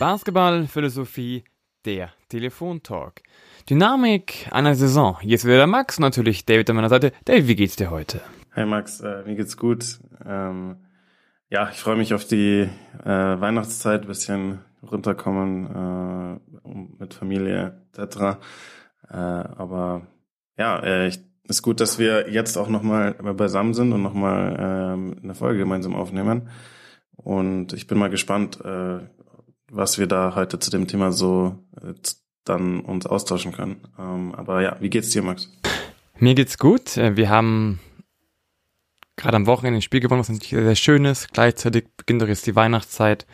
Basketball, Philosophie, der Telefontalk. Dynamik einer Saison. Jetzt wieder der Max, natürlich David an meiner Seite. David, wie geht's dir heute? Hey Max, äh, mir geht's gut. Ähm, ja, ich freue mich auf die äh, Weihnachtszeit, bisschen runterkommen äh, mit Familie etc. Äh, aber ja, äh, ich, ist gut, dass wir jetzt auch nochmal beisammen sind und nochmal ähm, eine Folge gemeinsam aufnehmen. Und ich bin mal gespannt, äh, was wir da heute zu dem Thema so äh, dann uns austauschen können. Ähm, aber ja, wie geht's dir, Max? Mir geht's gut. Äh, wir haben gerade am Wochenende ein Spiel gewonnen, was natürlich sehr, sehr schön ist. Gleichzeitig beginnt doch jetzt die Weihnachtszeit.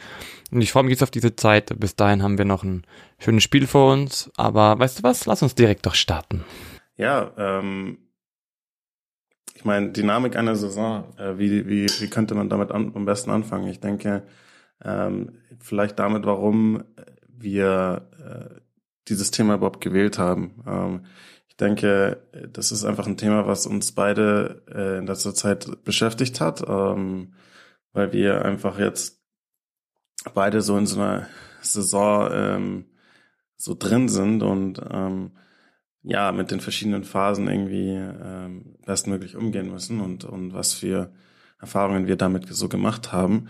Und ich freue mich jetzt auf diese Zeit. Bis dahin haben wir noch ein schönes Spiel vor uns. Aber weißt du was? Lass uns direkt doch starten. Ja, ähm, ich meine, Dynamik einer Saison, äh, wie, wie, wie könnte man damit an, am besten anfangen? Ich denke, ähm, vielleicht damit, warum wir äh, dieses Thema überhaupt gewählt haben. Ähm, ich denke, das ist einfach ein Thema, was uns beide äh, in letzter Zeit beschäftigt hat, ähm, weil wir einfach jetzt beide so in so einer Saison ähm, so drin sind und ähm, ja, mit den verschiedenen Phasen irgendwie ähm, bestmöglich umgehen müssen und, und was für Erfahrungen wir damit so gemacht haben.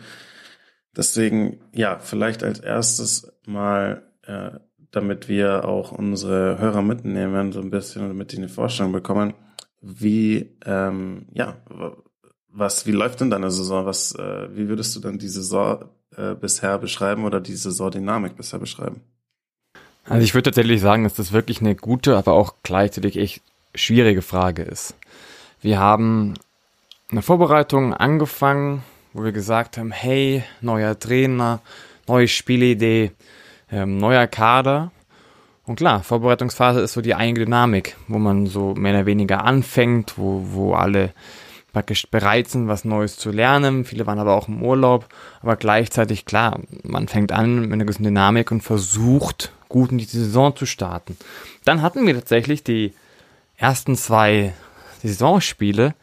Deswegen, ja, vielleicht als erstes mal, äh, damit wir auch unsere Hörer mitnehmen, so ein bisschen, damit die eine Vorstellung bekommen, wie, ähm, ja, was, wie läuft denn deine Saison? Was, äh, wie würdest du denn die Saison äh, bisher beschreiben oder die Saisondynamik bisher beschreiben? Also ich würde tatsächlich sagen, dass das wirklich eine gute, aber auch gleichzeitig echt schwierige Frage ist. Wir haben eine Vorbereitung angefangen, wo wir gesagt haben, hey, neuer Trainer, neue Spielidee, ähm, neuer Kader. Und klar, Vorbereitungsphase ist so die eigene Dynamik, wo man so mehr oder weniger anfängt, wo, wo alle praktisch bereit sind, was Neues zu lernen. Viele waren aber auch im Urlaub. Aber gleichzeitig, klar, man fängt an mit einer gewissen Dynamik und versucht, gut in die Saison zu starten. Dann hatten wir tatsächlich die ersten zwei Saisonspiele,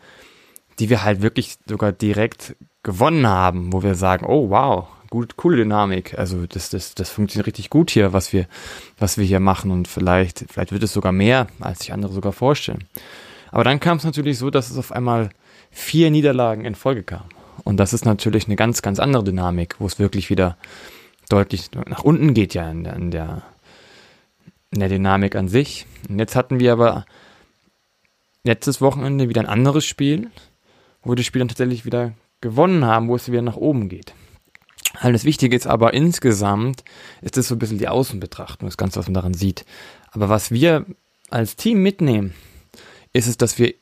die wir halt wirklich sogar direkt gewonnen haben, wo wir sagen, oh wow, gut, coole Dynamik. Also das, das, das funktioniert richtig gut hier, was wir, was wir hier machen und vielleicht, vielleicht wird es sogar mehr, als sich andere sogar vorstellen. Aber dann kam es natürlich so, dass es auf einmal vier Niederlagen in Folge kam. Und das ist natürlich eine ganz, ganz andere Dynamik, wo es wirklich wieder deutlich nach unten geht ja in der, in der, in der Dynamik an sich. Und jetzt hatten wir aber letztes Wochenende wieder ein anderes Spiel, wo die Spieler tatsächlich wieder gewonnen haben, wo es wieder nach oben geht. Alles Wichtige ist aber insgesamt, ist es so ein bisschen die Außenbetrachtung, das Ganze, was man daran sieht. Aber was wir als Team mitnehmen, ist es, dass wir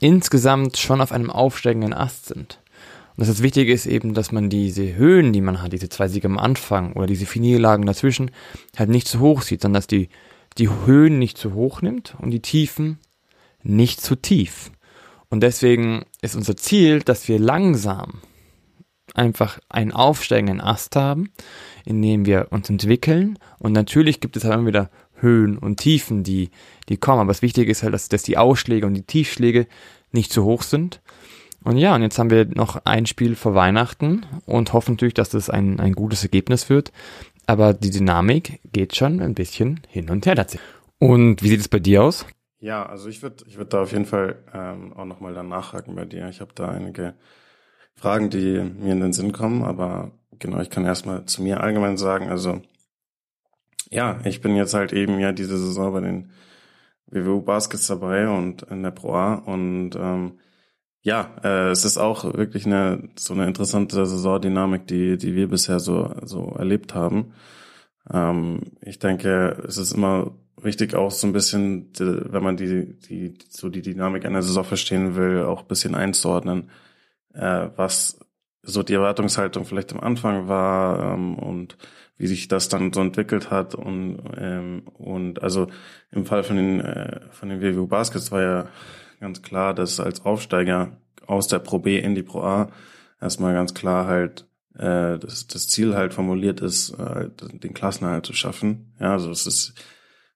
insgesamt schon auf einem aufsteigenden Ast sind. Und das Wichtige ist eben, dass man diese Höhen, die man hat, diese zwei Siege am Anfang oder diese Finierlagen dazwischen, halt nicht zu hoch sieht, sondern dass die, die Höhen nicht zu hoch nimmt und die Tiefen nicht zu tief. Und deswegen ist unser Ziel, dass wir langsam einfach einen aufsteigenden Ast haben, in dem wir uns entwickeln. Und natürlich gibt es halt immer wieder Höhen und Tiefen, die, die kommen. Aber das Wichtige ist halt, dass, dass die Ausschläge und die Tiefschläge nicht zu hoch sind. Und ja, und jetzt haben wir noch ein Spiel vor Weihnachten und hoffen natürlich, dass das ein, ein gutes Ergebnis wird. Aber die Dynamik geht schon ein bisschen hin und her dazu. Und wie sieht es bei dir aus? Ja, also ich würde ich würd da auf jeden Fall ähm, auch nochmal dann nachhaken bei dir. Ich habe da einige Fragen, die mir in den Sinn kommen, aber genau, ich kann erstmal zu mir allgemein sagen, also ja, ich bin jetzt halt eben ja diese Saison bei den WWU Baskets dabei und in der Pro A und ähm, ja, äh, es ist auch wirklich eine so eine interessante Saisondynamik, die die wir bisher so so erlebt haben. Ähm, ich denke, es ist immer wichtig auch so ein bisschen, wenn man die, die, so die Dynamik einer Saison verstehen will, auch ein bisschen einzuordnen, äh, was so die Erwartungshaltung vielleicht am Anfang war ähm, und wie sich das dann so entwickelt hat. Und ähm, und also im Fall von den äh, von den WWU Baskets war ja ganz klar, dass als Aufsteiger aus der Pro B in die Pro A erstmal ganz klar halt äh, das, das Ziel halt formuliert ist, äh, den Klassenerhalt zu schaffen. Ja, also es ist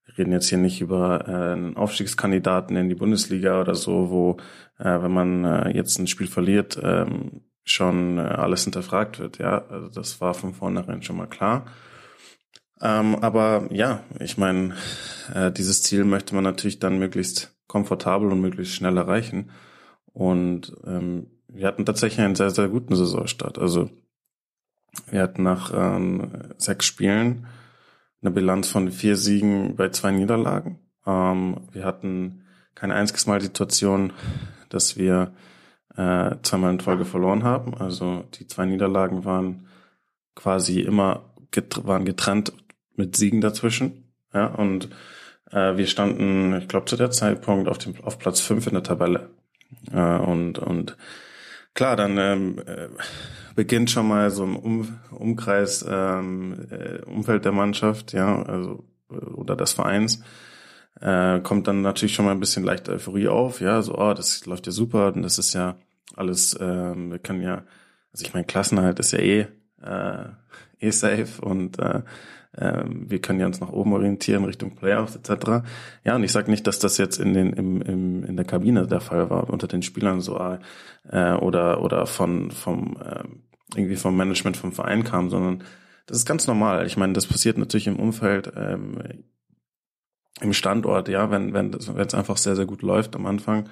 wir reden jetzt hier nicht über äh, einen Aufstiegskandidaten in die Bundesliga oder so, wo, äh, wenn man äh, jetzt ein Spiel verliert, ähm, schon äh, alles hinterfragt wird. Ja, also das war von vornherein schon mal klar. Ähm, aber ja, ich meine, äh, dieses Ziel möchte man natürlich dann möglichst komfortabel und möglichst schnell erreichen. Und ähm, wir hatten tatsächlich einen sehr, sehr guten Saisonstart. Also wir hatten nach ähm, sechs Spielen eine Bilanz von vier Siegen bei zwei Niederlagen. Ähm, wir hatten kein einziges Mal die Situation, dass wir äh, zweimal in Folge verloren haben. Also die zwei Niederlagen waren quasi immer get waren getrennt mit Siegen dazwischen. Ja, und äh, wir standen, ich glaube, zu der Zeitpunkt auf dem auf Platz fünf in der Tabelle. Äh, und und klar, dann ähm, äh, beginnt schon mal so im um Umkreis ähm, äh, Umfeld der Mannschaft, ja, also äh, oder des Vereins. Äh, kommt dann natürlich schon mal ein bisschen leichte Euphorie auf, ja, so, oh, das läuft ja super und das ist ja alles, ähm, wir können ja, also ich meine, Klassenhalt ist ja eh, äh, eh safe und äh, äh, wir können ja uns nach oben orientieren Richtung Playoffs etc. Ja, und ich sage nicht, dass das jetzt in den im, im in der Kabine der Fall war unter den Spielern so äh, oder oder von vom äh, irgendwie vom Management vom Verein kam, sondern das ist ganz normal. Ich meine, das passiert natürlich im Umfeld ähm, im Standort, ja, wenn wenn wenn es einfach sehr sehr gut läuft am Anfang,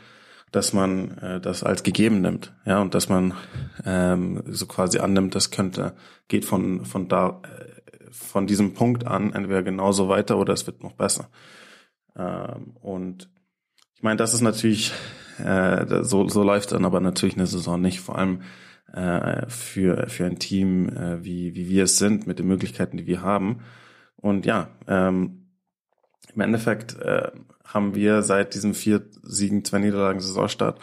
dass man äh, das als gegeben nimmt, ja, und dass man ähm, so quasi annimmt, das könnte geht von von da äh, von diesem Punkt an entweder genauso weiter oder es wird noch besser. Ähm, und ich meine, das ist natürlich äh, so so läuft dann aber natürlich eine Saison nicht, vor allem äh, für für ein Team äh, wie wie wir es sind mit den Möglichkeiten, die wir haben. Und ja, ähm, im Endeffekt äh, haben wir seit diesem vier Siegen, zwei Niederlagen Saisonstart,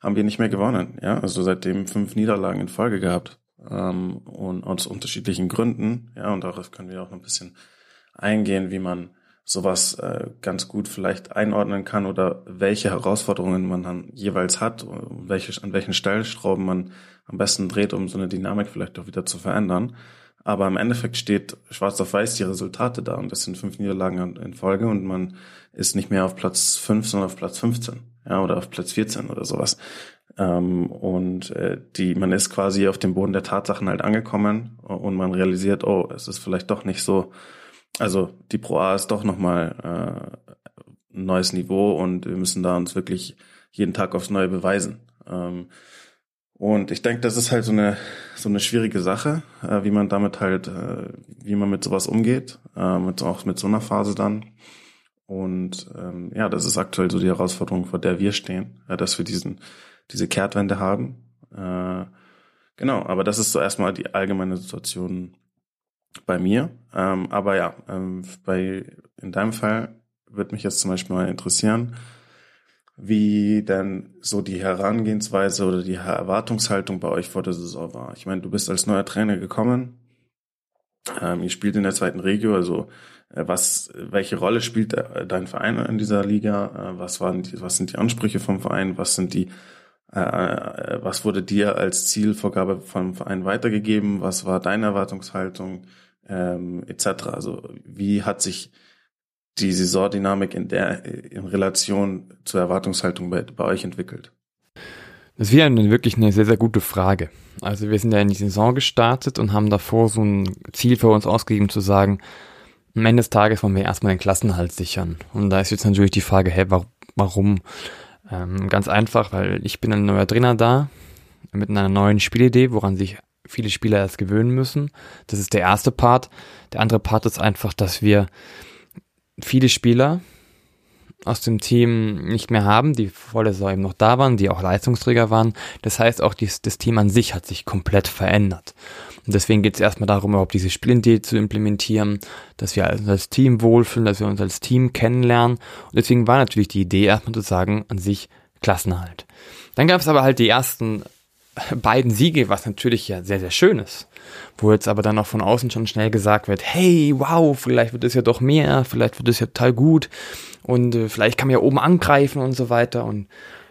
haben wir nicht mehr gewonnen. Ja, also seitdem fünf Niederlagen in Folge gehabt ähm, und aus unterschiedlichen Gründen. Ja, und darauf können wir auch noch ein bisschen eingehen, wie man sowas äh, ganz gut vielleicht einordnen kann oder welche Herausforderungen man dann jeweils hat und welche, an welchen Stellschrauben man am besten dreht, um so eine Dynamik vielleicht auch wieder zu verändern. Aber im Endeffekt steht schwarz auf weiß die Resultate da und das sind fünf Niederlagen in Folge und man ist nicht mehr auf Platz fünf, sondern auf Platz 15, ja, oder auf Platz 14 oder sowas. Ähm, und äh, die, man ist quasi auf dem Boden der Tatsachen halt angekommen und man realisiert, oh, es ist vielleicht doch nicht so, also die Pro A ist doch nochmal äh, ein neues Niveau und wir müssen da uns wirklich jeden Tag aufs Neue beweisen. Ähm, und ich denke, das ist halt so eine so eine schwierige Sache, äh, wie man damit halt, äh, wie man mit sowas umgeht, äh, mit, auch mit so einer Phase dann. Und ähm, ja, das ist aktuell so die Herausforderung, vor der wir stehen, äh, dass wir diesen diese Kehrtwende haben. Äh, genau, aber das ist so erstmal die allgemeine Situation bei mir. Ähm, aber ja, ähm, bei in deinem Fall wird mich jetzt zum Beispiel mal interessieren, wie denn so die Herangehensweise oder die Erwartungshaltung bei euch vor der Saison war. Ich meine, du bist als neuer Trainer gekommen, ähm, ihr spielt in der zweiten Regio, also äh, was, welche Rolle spielt äh, dein Verein in dieser Liga? Äh, was waren die, was sind die Ansprüche vom Verein? Was sind die, was wurde dir als Zielvorgabe vom Verein weitergegeben? Was war deine Erwartungshaltung ähm, etc. Also wie hat sich die Saisondynamik in der in Relation zur Erwartungshaltung bei, bei euch entwickelt? Das wieder eine, wirklich eine sehr, sehr gute Frage. Also wir sind ja in die Saison gestartet und haben davor so ein Ziel für uns ausgegeben zu sagen, am Ende des Tages wollen wir erstmal den Klassenhalt sichern. Und da ist jetzt natürlich die Frage, hey, warum? Ähm, ganz einfach, weil ich bin ein neuer Trainer da, mit einer neuen Spielidee, woran sich viele Spieler erst gewöhnen müssen. Das ist der erste Part. Der andere Part ist einfach, dass wir viele Spieler aus dem Team nicht mehr haben, die vor der Saison eben noch da waren, die auch Leistungsträger waren. Das heißt, auch dies, das Team an sich hat sich komplett verändert. Und deswegen geht es erstmal darum, überhaupt diese Spielidee zu implementieren, dass wir uns als Team wohlfühlen, dass wir uns als Team kennenlernen. Und deswegen war natürlich die Idee, erstmal zu sagen, an sich Klassenhalt. Dann gab es aber halt die ersten beiden Siege, was natürlich ja sehr, sehr schön ist. Wo jetzt aber dann auch von außen schon schnell gesagt wird, hey, wow, vielleicht wird es ja doch mehr, vielleicht wird es ja total gut und äh, vielleicht kann man ja oben angreifen und so weiter. Und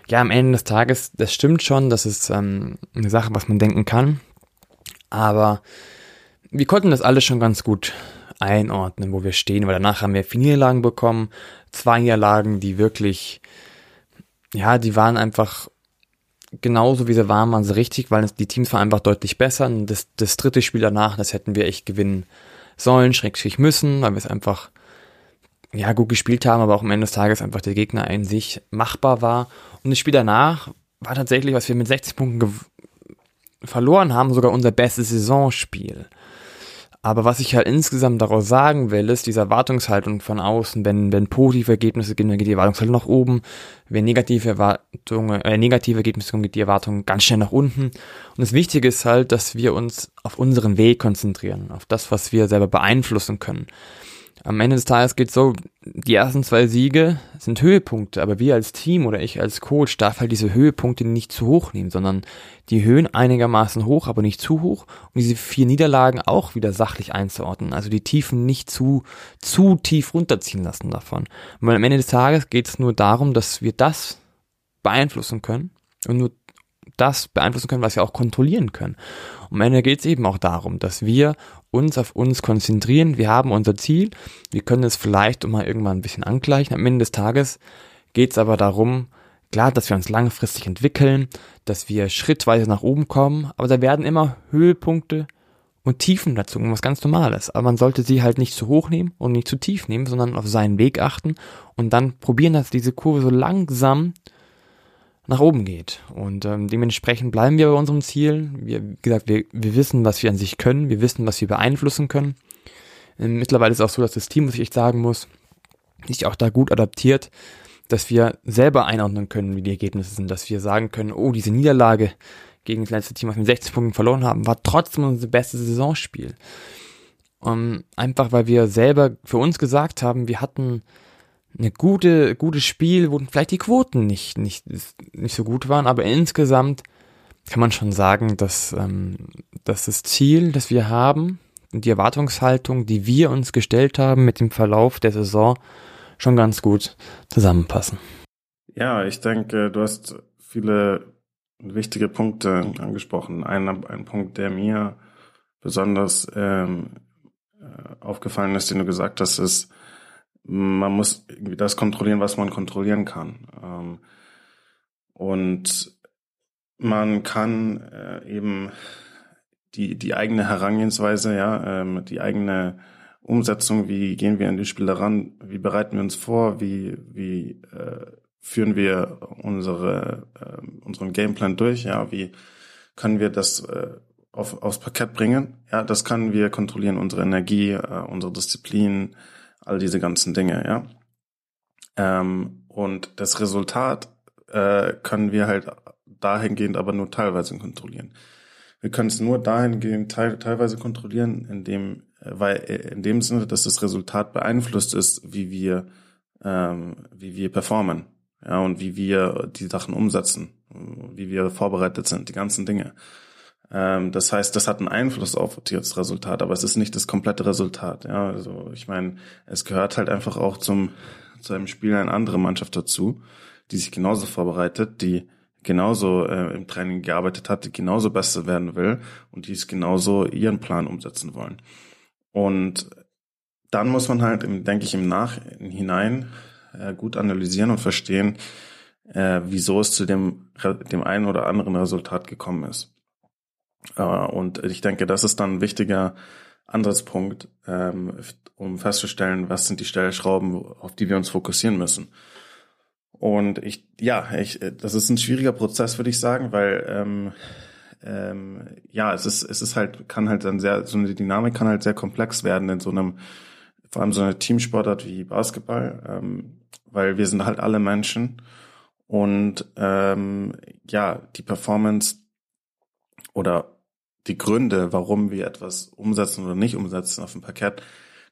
ja, am Ende des Tages, das stimmt schon, das ist ähm, eine Sache, was man denken kann. Aber wir konnten das alles schon ganz gut einordnen, wo wir stehen, weil danach haben wir vier Niederlagen bekommen, zwei Niederlagen, die wirklich, ja, die waren einfach genauso wie sie waren, waren sie richtig, weil die Teams waren einfach deutlich besser. Und das, das dritte Spiel danach, das hätten wir echt gewinnen sollen, schrägstrich müssen, weil wir es einfach ja gut gespielt haben, aber auch am Ende des Tages einfach der Gegner in sich machbar war. Und das Spiel danach war tatsächlich, was wir mit 60 Punkten verloren haben, sogar unser bestes Saisonspiel. Aber was ich halt insgesamt daraus sagen will, ist diese Erwartungshaltung von außen, wenn, wenn positive Ergebnisse gehen, dann geht die Erwartungshaltung nach oben, wenn negative Erwartungen, äh, negative Ergebnisse kommen, geht die Erwartung ganz schnell nach unten. Und das Wichtige ist halt, dass wir uns auf unseren Weg konzentrieren, auf das, was wir selber beeinflussen können am Ende des Tages geht so, die ersten zwei Siege sind Höhepunkte, aber wir als Team oder ich als Coach darf halt diese Höhepunkte nicht zu hoch nehmen, sondern die Höhen einigermaßen hoch, aber nicht zu hoch und diese vier Niederlagen auch wieder sachlich einzuordnen, also die Tiefen nicht zu, zu tief runterziehen lassen davon. Weil am Ende des Tages geht es nur darum, dass wir das beeinflussen können und nur das beeinflussen können, was wir auch kontrollieren können. Und am Ende geht es eben auch darum, dass wir uns auf uns konzentrieren. Wir haben unser Ziel. Wir können es vielleicht mal irgendwann ein bisschen angleichen. Am Ende des Tages geht es aber darum, klar, dass wir uns langfristig entwickeln, dass wir schrittweise nach oben kommen, aber da werden immer Höhepunkte und Tiefen dazu, was ganz Normales. Aber man sollte sie halt nicht zu hoch nehmen und nicht zu tief nehmen, sondern auf seinen Weg achten und dann probieren, dass diese Kurve so langsam nach oben geht. Und ähm, dementsprechend bleiben wir bei unserem Ziel. Wir, wie gesagt, wir, wir wissen, was wir an sich können, wir wissen, was wir beeinflussen können. Ähm, mittlerweile ist auch so, dass das Team, was ich echt sagen muss, sich auch da gut adaptiert, dass wir selber einordnen können, wie die Ergebnisse sind, dass wir sagen können, oh, diese Niederlage gegen das letzte Team, was wir mit 60 Punkten verloren haben, war trotzdem unser bestes Saisonspiel. Um, ähm, einfach weil wir selber für uns gesagt haben, wir hatten eine gute, gutes Spiel, wo vielleicht die Quoten nicht, nicht, nicht so gut waren, aber insgesamt kann man schon sagen, dass, ähm, dass das Ziel, das wir haben, die Erwartungshaltung, die wir uns gestellt haben mit dem Verlauf der Saison, schon ganz gut zusammenpassen. Ja, ich denke, du hast viele wichtige Punkte angesprochen. Ein, ein Punkt, der mir besonders ähm, äh, aufgefallen ist, den du gesagt hast, ist, man muss das kontrollieren, was man kontrollieren kann. Ähm, und man kann äh, eben die, die eigene Herangehensweise, ja, ähm, die eigene Umsetzung, wie gehen wir in die Spiele ran, wie bereiten wir uns vor, wie, wie äh, führen wir unsere, äh, unseren Gameplan durch, ja, wie können wir das äh, auf, aufs Parkett bringen, ja, das können wir kontrollieren, unsere Energie, äh, unsere Disziplin, all diese ganzen Dinge, ja. Ähm, und das Resultat äh, können wir halt dahingehend aber nur teilweise kontrollieren. Wir können es nur dahingehend teil, teilweise kontrollieren, indem, äh, weil äh, in dem Sinne, dass das Resultat beeinflusst ist, wie wir, ähm, wie wir performen, ja, und wie wir die Sachen umsetzen, wie wir vorbereitet sind, die ganzen Dinge. Ähm, das heißt, das hat einen Einfluss auf das Resultat, aber es ist nicht das komplette Resultat. Ja, also ich meine, es gehört halt einfach auch zum zu einem Spiel eine andere Mannschaft dazu, die sich genauso vorbereitet, die genauso äh, im Training gearbeitet hat, die genauso besser werden will und die es genauso ihren Plan umsetzen wollen. Und dann muss man halt, denke ich, im Nachhinein äh, gut analysieren und verstehen, äh, wieso es zu dem, dem einen oder anderen Resultat gekommen ist. Äh, und ich denke, das ist dann ein wichtiger Ansatzpunkt, ähm, um festzustellen, was sind die Stellschrauben, auf die wir uns fokussieren müssen. Und ich, ja, ich, das ist ein schwieriger Prozess, würde ich sagen, weil ähm, ähm, ja, es ist, es ist halt, kann halt dann sehr, so eine Dynamik kann halt sehr komplex werden in so einem, vor allem so einer Teamsportart wie Basketball, ähm, weil wir sind halt alle Menschen und ähm, ja, die Performance oder die Gründe, warum wir etwas umsetzen oder nicht umsetzen auf dem Parkett,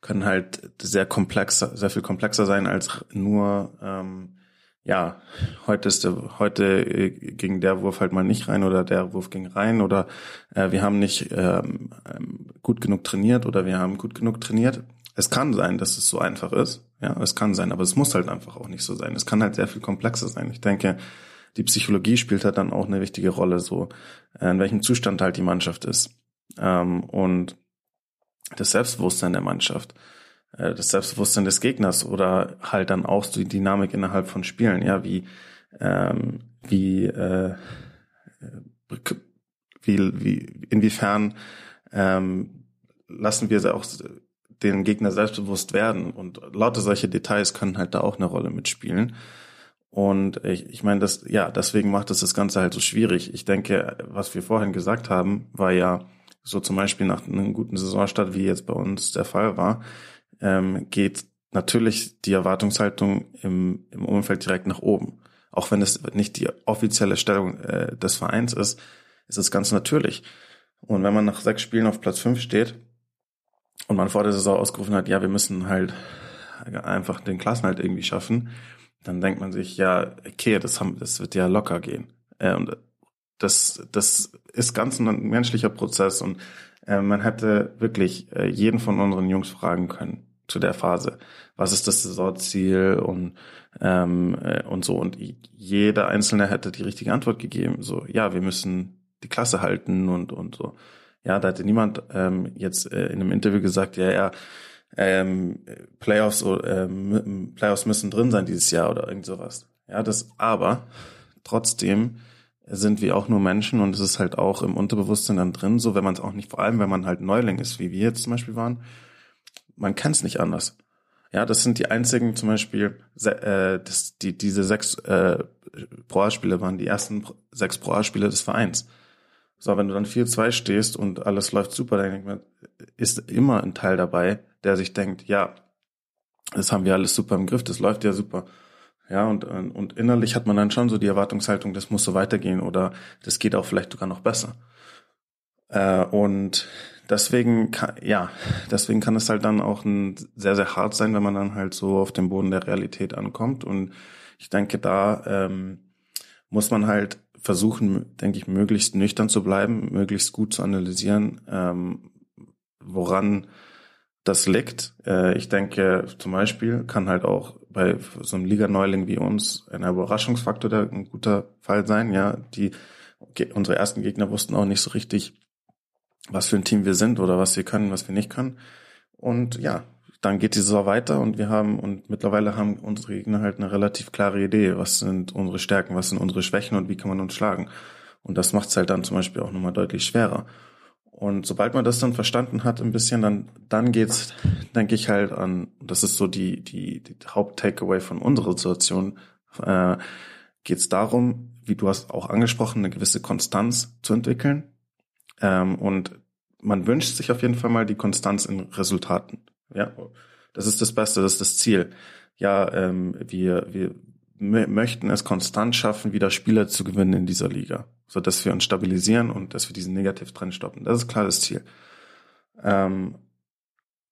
können halt sehr komplexer, sehr viel komplexer sein als nur, ähm, ja, heute ist der, heute äh, ging der Wurf halt mal nicht rein oder der Wurf ging rein oder äh, wir haben nicht ähm, ähm gut genug trainiert oder wir haben gut genug trainiert. Es kann sein, dass es so einfach ist, ja, es kann sein, aber es muss halt einfach auch nicht so sein. Es kann halt sehr viel komplexer sein. Ich denke, die Psychologie spielt halt dann auch eine wichtige Rolle, so äh, in welchem Zustand halt die Mannschaft ist. Ähm, und das Selbstbewusstsein der Mannschaft, äh, das Selbstbewusstsein des Gegners oder halt dann auch so die Dynamik innerhalb von Spielen, ja, wie, ähm, wie, äh, wie, wie, inwiefern ähm, lassen wir auch den Gegner selbstbewusst werden. Und lauter solche Details können halt da auch eine Rolle mitspielen. Und ich, ich meine, das, ja, deswegen macht es das Ganze halt so schwierig. Ich denke, was wir vorhin gesagt haben, war ja so zum Beispiel nach einem guten Saisonstart, wie jetzt bei uns der Fall war, ähm, geht natürlich die Erwartungshaltung im, im Umfeld direkt nach oben. Auch wenn es nicht die offizielle Stellung äh, des Vereins ist, ist es ganz natürlich. Und wenn man nach sechs Spielen auf Platz fünf steht und man vor der Saison ausgerufen hat, ja, wir müssen halt einfach den Klassenhalt irgendwie schaffen, dann denkt man sich, ja, okay, das, haben, das wird ja locker gehen. Äh, und das, das ist ganz ein menschlicher Prozess und äh, man hätte wirklich äh, jeden von unseren Jungs fragen können zu der Phase. Was ist das Saisonziel und ähm, äh, und so und jeder einzelne hätte die richtige Antwort gegeben. So, ja, wir müssen die Klasse halten und und so. Ja, da hätte niemand ähm, jetzt äh, in einem Interview gesagt, ja, ja, ähm, Playoffs ähm, Playoffs müssen drin sein dieses Jahr oder irgend sowas. Ja, das aber trotzdem sind wir auch nur Menschen und es ist halt auch im Unterbewusstsein dann drin, so wenn man es auch nicht, vor allem wenn man halt Neuling ist, wie wir jetzt zum Beispiel waren, man kann es nicht anders. Ja, das sind die einzigen zum Beispiel, äh, das, die, diese sechs äh, Pro-A-Spiele waren die ersten sechs Pro-A-Spiele des Vereins. So, wenn du dann 4-2 stehst und alles läuft super, dann ist immer ein Teil dabei, der sich denkt, ja, das haben wir alles super im Griff, das läuft ja super. Ja, und, und innerlich hat man dann schon so die Erwartungshaltung, das muss so weitergehen oder das geht auch vielleicht sogar noch besser. Äh, und deswegen, kann, ja, deswegen kann es halt dann auch ein sehr, sehr hart sein, wenn man dann halt so auf dem Boden der Realität ankommt. Und ich denke, da ähm, muss man halt versuchen, denke ich, möglichst nüchtern zu bleiben, möglichst gut zu analysieren, ähm, woran das liegt. Äh, ich denke, zum Beispiel kann halt auch bei so einem Liga-Neuling wie uns ein Überraschungsfaktor der ein guter Fall sein. Ja, die unsere ersten Gegner wussten auch nicht so richtig, was für ein Team wir sind oder was wir können, was wir nicht können. Und ja, dann geht die Saison weiter und wir haben und mittlerweile haben unsere Gegner halt eine relativ klare Idee, was sind unsere Stärken, was sind unsere Schwächen und wie kann man uns schlagen. Und das macht es halt dann zum Beispiel auch nochmal deutlich schwerer. Und sobald man das dann verstanden hat, ein bisschen, dann, dann geht's, denke ich halt an, das ist so die, die, die Haupt-Takeaway von unserer Situation, äh, geht's darum, wie du hast auch angesprochen, eine gewisse Konstanz zu entwickeln. Ähm, und man wünscht sich auf jeden Fall mal die Konstanz in Resultaten. Ja, das ist das Beste, das ist das Ziel. Ja, ähm, wir, wir möchten es konstant schaffen, wieder Spieler zu gewinnen in dieser Liga, so dass wir uns stabilisieren und dass wir diesen Negativtrend stoppen. Das ist klar das Ziel. Ähm,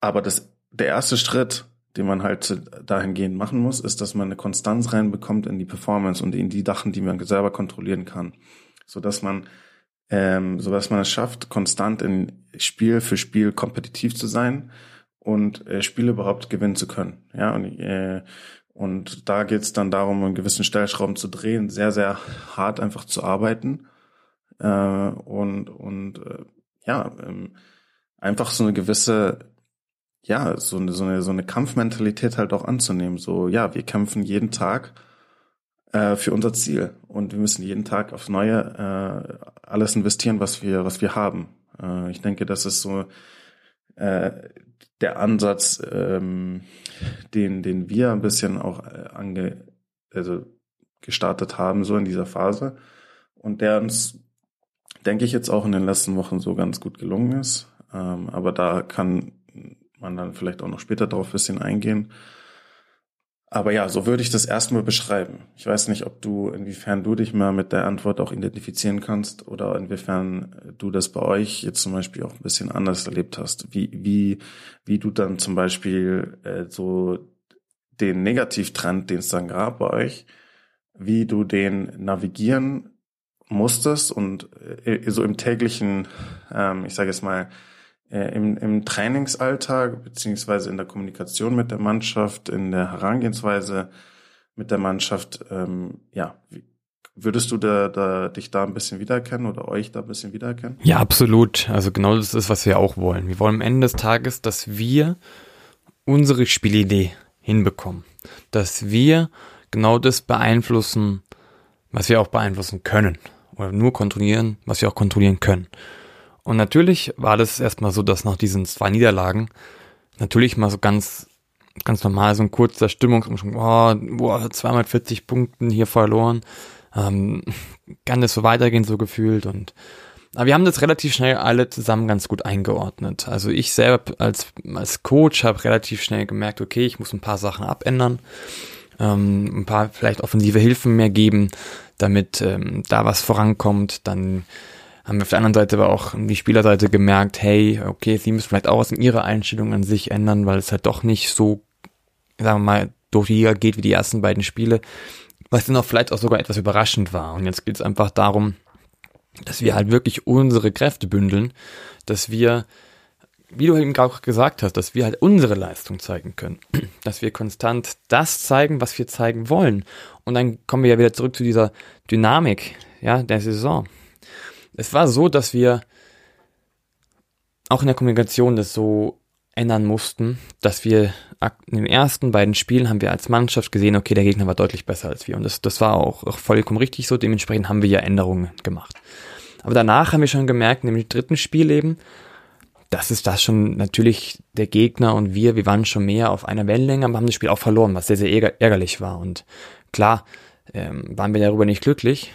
aber das, der erste Schritt, den man halt dahingehend machen muss, ist, dass man eine Konstanz reinbekommt in die Performance und in die Sachen, die man selber kontrollieren kann, so dass man ähm, so dass man es schafft, konstant in Spiel für Spiel kompetitiv zu sein und äh, Spiele überhaupt gewinnen zu können. Ja, und, äh, und da geht es dann darum, einen gewissen Stellschrauben zu drehen, sehr, sehr hart einfach zu arbeiten äh, und, und äh, ja, ähm, einfach so eine gewisse, ja, so eine, so eine, so eine Kampfmentalität halt auch anzunehmen. So, ja, wir kämpfen jeden Tag äh, für unser Ziel und wir müssen jeden Tag aufs Neue äh, alles investieren, was wir, was wir haben. Äh, ich denke, das ist so äh, der Ansatz, ähm, den, den wir ein bisschen auch äh, ange, also gestartet haben, so in dieser Phase. Und der uns, denke ich, jetzt auch in den letzten Wochen so ganz gut gelungen ist. Ähm, aber da kann man dann vielleicht auch noch später darauf ein bisschen eingehen. Aber ja, so würde ich das erstmal beschreiben. Ich weiß nicht, ob du, inwiefern du dich mal mit der Antwort auch identifizieren kannst oder inwiefern du das bei euch jetzt zum Beispiel auch ein bisschen anders erlebt hast. Wie, wie, wie du dann zum Beispiel äh, so den Negativtrend, den es dann gab bei euch, wie du den navigieren musstest und äh, so im täglichen, ähm, ich sage jetzt mal, äh, im, im Trainingsalltag beziehungsweise in der Kommunikation mit der Mannschaft, in der Herangehensweise mit der Mannschaft, ähm, ja, würdest du da, da, dich da ein bisschen wiedererkennen oder euch da ein bisschen wiedererkennen? Ja, absolut. Also genau das ist, was wir auch wollen. Wir wollen am Ende des Tages, dass wir unsere Spielidee hinbekommen. Dass wir genau das beeinflussen, was wir auch beeinflussen können. Oder nur kontrollieren, was wir auch kontrollieren können. Und natürlich war das erstmal so, dass nach diesen zwei Niederlagen natürlich mal so ganz, ganz normal so ein kurzer Stimmungsumschwung, oh, boah, 240 Punkten hier verloren. Ähm, kann das so weitergehen, so gefühlt und aber wir haben das relativ schnell alle zusammen ganz gut eingeordnet. Also ich selber als, als Coach habe relativ schnell gemerkt, okay, ich muss ein paar Sachen abändern, ähm, ein paar vielleicht offensive Hilfen mehr geben, damit ähm, da was vorankommt. Dann haben wir auf der anderen Seite aber auch die Spielerseite gemerkt, hey, okay, sie müssen vielleicht auch was in ihrer Einstellung an sich ändern, weil es halt doch nicht so, sagen wir mal, durch die Liga geht wie die ersten beiden Spiele, was dann auch vielleicht auch sogar etwas überraschend war. Und jetzt geht es einfach darum, dass wir halt wirklich unsere Kräfte bündeln, dass wir, wie du eben auch gesagt hast, dass wir halt unsere Leistung zeigen können, dass wir konstant das zeigen, was wir zeigen wollen. Und dann kommen wir ja wieder zurück zu dieser Dynamik, ja, der Saison. Es war so, dass wir auch in der Kommunikation das so ändern mussten, dass wir in den ersten beiden Spielen haben wir als Mannschaft gesehen, okay, der Gegner war deutlich besser als wir. Und das, das war auch, vollkommen richtig so. Dementsprechend haben wir ja Änderungen gemacht. Aber danach haben wir schon gemerkt, nämlich im dritten Spiel eben, dass es das schon natürlich der Gegner und wir, wir waren schon mehr auf einer Wellenlänge, aber haben das Spiel auch verloren, was sehr, sehr ärgerlich war. Und klar, ähm, waren wir darüber nicht glücklich,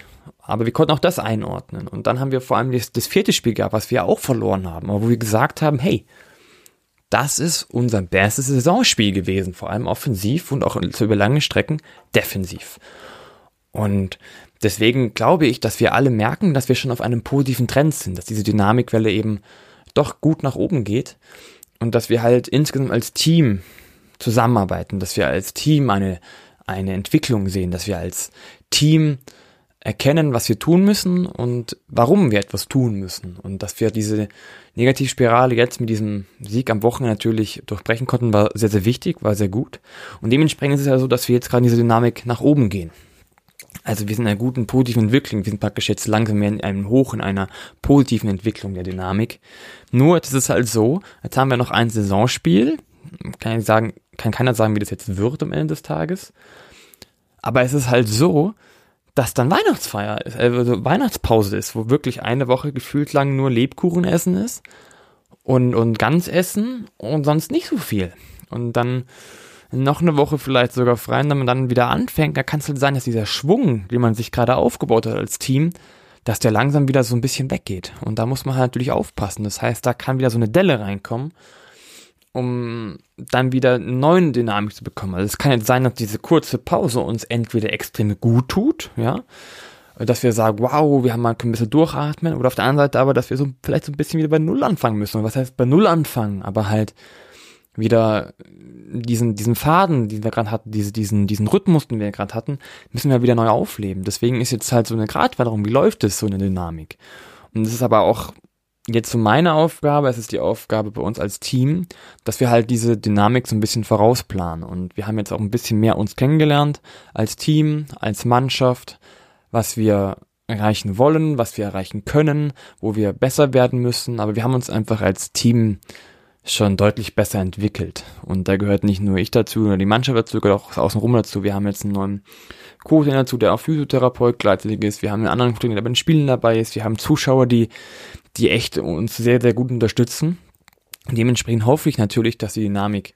aber wir konnten auch das einordnen. Und dann haben wir vor allem das, das vierte Spiel gehabt, was wir auch verloren haben, aber wo wir gesagt haben, hey, das ist unser bestes Saisonspiel gewesen, vor allem offensiv und auch über lange Strecken defensiv. Und deswegen glaube ich, dass wir alle merken, dass wir schon auf einem positiven Trend sind, dass diese Dynamikwelle eben doch gut nach oben geht und dass wir halt insgesamt als Team zusammenarbeiten, dass wir als Team eine, eine Entwicklung sehen, dass wir als Team erkennen, was wir tun müssen und warum wir etwas tun müssen. Und dass wir diese Negativspirale jetzt mit diesem Sieg am Wochenende natürlich durchbrechen konnten, war sehr, sehr wichtig, war sehr gut. Und dementsprechend ist es ja so, dass wir jetzt gerade in diese Dynamik nach oben gehen. Also wir sind in einer guten positiven Entwicklung, wir sind praktisch jetzt langsam mehr in einem Hoch, in einer positiven Entwicklung der Dynamik. Nur, es ist halt so, jetzt haben wir noch ein Saisonspiel, kann ich sagen, kann keiner sagen, wie das jetzt wird am Ende des Tages. Aber es ist halt so, dass dann Weihnachtsfeier ist, also Weihnachtspause ist, wo wirklich eine Woche gefühlt lang nur Lebkuchen essen ist und, und ganz essen und sonst nicht so viel. Und dann noch eine Woche vielleicht sogar frei und wenn man dann wieder anfängt, da kann es halt sein, dass dieser Schwung, den man sich gerade aufgebaut hat als Team, dass der langsam wieder so ein bisschen weggeht. Und da muss man halt natürlich aufpassen. Das heißt, da kann wieder so eine Delle reinkommen um dann wieder eine neue Dynamik zu bekommen. Also es kann jetzt sein, dass diese kurze Pause uns entweder extrem gut tut, ja, dass wir sagen, wow, wir haben mal ein bisschen durchatmen, oder auf der anderen Seite aber, dass wir so vielleicht so ein bisschen wieder bei Null anfangen müssen. Und was heißt bei Null anfangen? Aber halt wieder diesen, diesen Faden, den wir gerade hatten, diese, diesen, diesen Rhythmus, den wir gerade hatten, müssen wir wieder neu aufleben. Deswegen ist jetzt halt so eine Gratwanderung, wie läuft es so eine Dynamik? Und es ist aber auch jetzt so meine Aufgabe, es ist die Aufgabe bei uns als Team, dass wir halt diese Dynamik so ein bisschen vorausplanen. Und wir haben jetzt auch ein bisschen mehr uns kennengelernt als Team, als Mannschaft, was wir erreichen wollen, was wir erreichen können, wo wir besser werden müssen. Aber wir haben uns einfach als Team schon deutlich besser entwickelt. Und da gehört nicht nur ich dazu oder die Mannschaft dazu, gehört auch außenrum dazu. Wir haben jetzt einen neuen Co-Trainer dazu, der auch Physiotherapeut gleichzeitig ist. Wir haben einen anderen Co-Trainer, der bei den Spielen dabei ist. Wir haben Zuschauer, die die echt uns sehr, sehr gut unterstützen. Dementsprechend hoffe ich natürlich, dass die Dynamik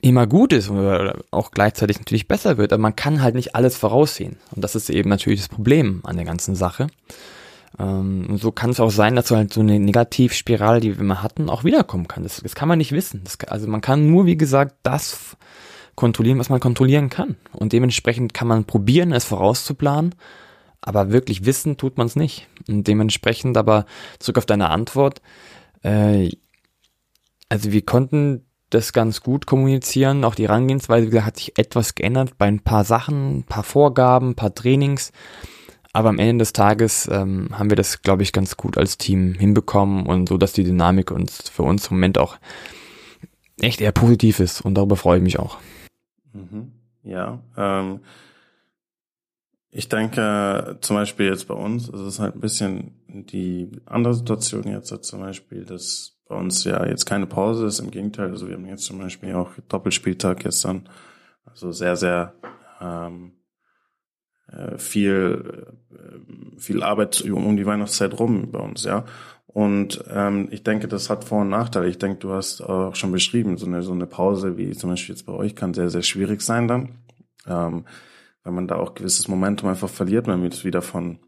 immer gut ist oder auch gleichzeitig natürlich besser wird, aber man kann halt nicht alles voraussehen. Und das ist eben natürlich das Problem an der ganzen Sache. Ähm, so kann es auch sein, dass so halt so eine Negativspirale, die wir mal hatten, auch wiederkommen kann. Das, das kann man nicht wissen. Das, also man kann nur, wie gesagt, das kontrollieren, was man kontrollieren kann. Und dementsprechend kann man probieren, es vorauszuplanen aber wirklich wissen tut man es nicht. Und dementsprechend aber zurück auf deine Antwort, äh, also wir konnten das ganz gut kommunizieren, auch die Herangehensweise, hat sich etwas geändert bei ein paar Sachen, ein paar Vorgaben, ein paar Trainings, aber am Ende des Tages ähm, haben wir das, glaube ich, ganz gut als Team hinbekommen und so, dass die Dynamik uns für uns im Moment auch echt eher positiv ist und darüber freue ich mich auch. Mhm. Ja, ähm, ich denke, zum Beispiel jetzt bei uns, es ist halt ein bisschen die andere Situation jetzt, zum Beispiel, dass bei uns ja jetzt keine Pause ist, im Gegenteil, also wir haben jetzt zum Beispiel auch Doppelspieltag gestern, also sehr, sehr ähm, äh, viel, äh, viel Arbeit um die Weihnachtszeit rum bei uns, ja. Und ähm, ich denke, das hat Vor- und Nachteile. Ich denke, du hast auch schon beschrieben, so eine, so eine Pause wie zum Beispiel jetzt bei euch kann sehr, sehr schwierig sein dann. Ähm, weil man da auch gewisses Momentum einfach verliert, wenn wir jetzt wieder von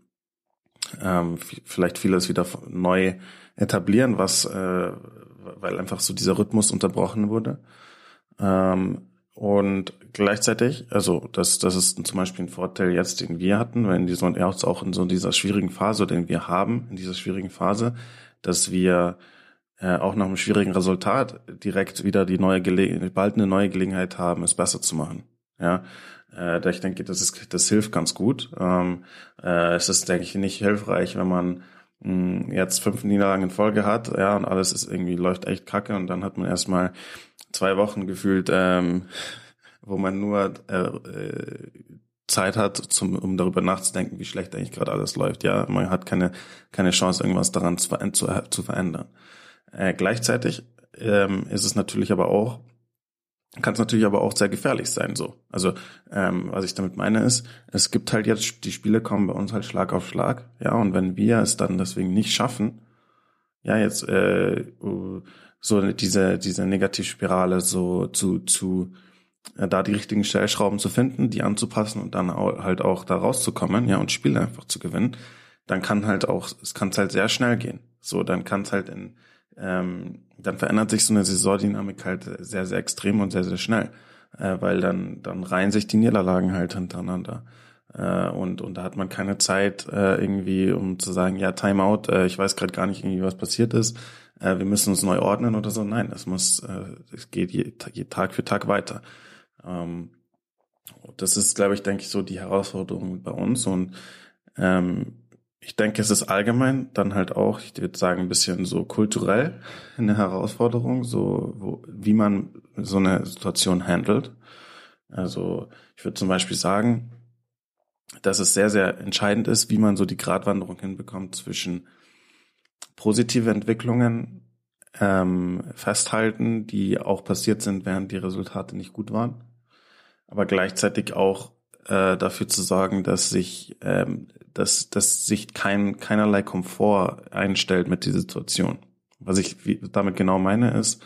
ähm, vielleicht vieles wieder neu etablieren, was äh, weil einfach so dieser Rhythmus unterbrochen wurde. Ähm, und gleichzeitig, also das, das ist zum Beispiel ein Vorteil jetzt, den wir hatten, weil in diesem, auch in so dieser schwierigen Phase, den wir haben, in dieser schwierigen Phase, dass wir äh, auch nach einem schwierigen Resultat direkt wieder die neue Gelegenheit, bald eine neue Gelegenheit haben, es besser zu machen. Ja, äh, ich denke, das ist, das hilft ganz gut. Ähm, äh, es ist, denke ich, nicht hilfreich, wenn man mh, jetzt fünf Niederlagen in Folge hat, ja, und alles ist irgendwie läuft echt kacke und dann hat man erstmal zwei Wochen gefühlt, ähm, wo man nur äh, äh, Zeit hat, zum, um darüber nachzudenken, wie schlecht eigentlich gerade alles läuft. Ja, man hat keine keine Chance, irgendwas daran zu, zu, zu verändern. Äh, gleichzeitig ähm, ist es natürlich aber auch kann es natürlich aber auch sehr gefährlich sein so. Also ähm, was ich damit meine ist, es gibt halt jetzt, die Spiele kommen bei uns halt Schlag auf Schlag, ja, und wenn wir es dann deswegen nicht schaffen, ja, jetzt äh, so diese, diese Negativspirale so zu, zu äh, da die richtigen Stellschrauben zu finden, die anzupassen und dann auch, halt auch da rauszukommen, ja, und Spiele einfach zu gewinnen, dann kann halt auch, es kann halt sehr schnell gehen. So, dann kann es halt in ähm, dann verändert sich so eine Saisondynamik halt sehr, sehr extrem und sehr, sehr schnell, äh, weil dann, dann reihen sich die Niederlagen halt hintereinander. Äh, und, und da hat man keine Zeit äh, irgendwie, um zu sagen, ja, Timeout, äh, ich weiß gerade gar nicht irgendwie, was passiert ist, äh, wir müssen uns neu ordnen oder so. Nein, es muss, äh, es geht je, je Tag für Tag weiter. Ähm, das ist, glaube ich, denke ich, so die Herausforderung bei uns und ähm, ich denke, es ist allgemein dann halt auch, ich würde sagen, ein bisschen so kulturell eine Herausforderung, so wo, wie man so eine Situation handelt. Also ich würde zum Beispiel sagen, dass es sehr, sehr entscheidend ist, wie man so die Gratwanderung hinbekommt zwischen positive Entwicklungen ähm, festhalten, die auch passiert sind, während die Resultate nicht gut waren, aber gleichzeitig auch äh, dafür zu sorgen, dass sich, ähm, dass, dass sich kein, keinerlei Komfort einstellt mit dieser Situation. Was ich damit genau meine ist,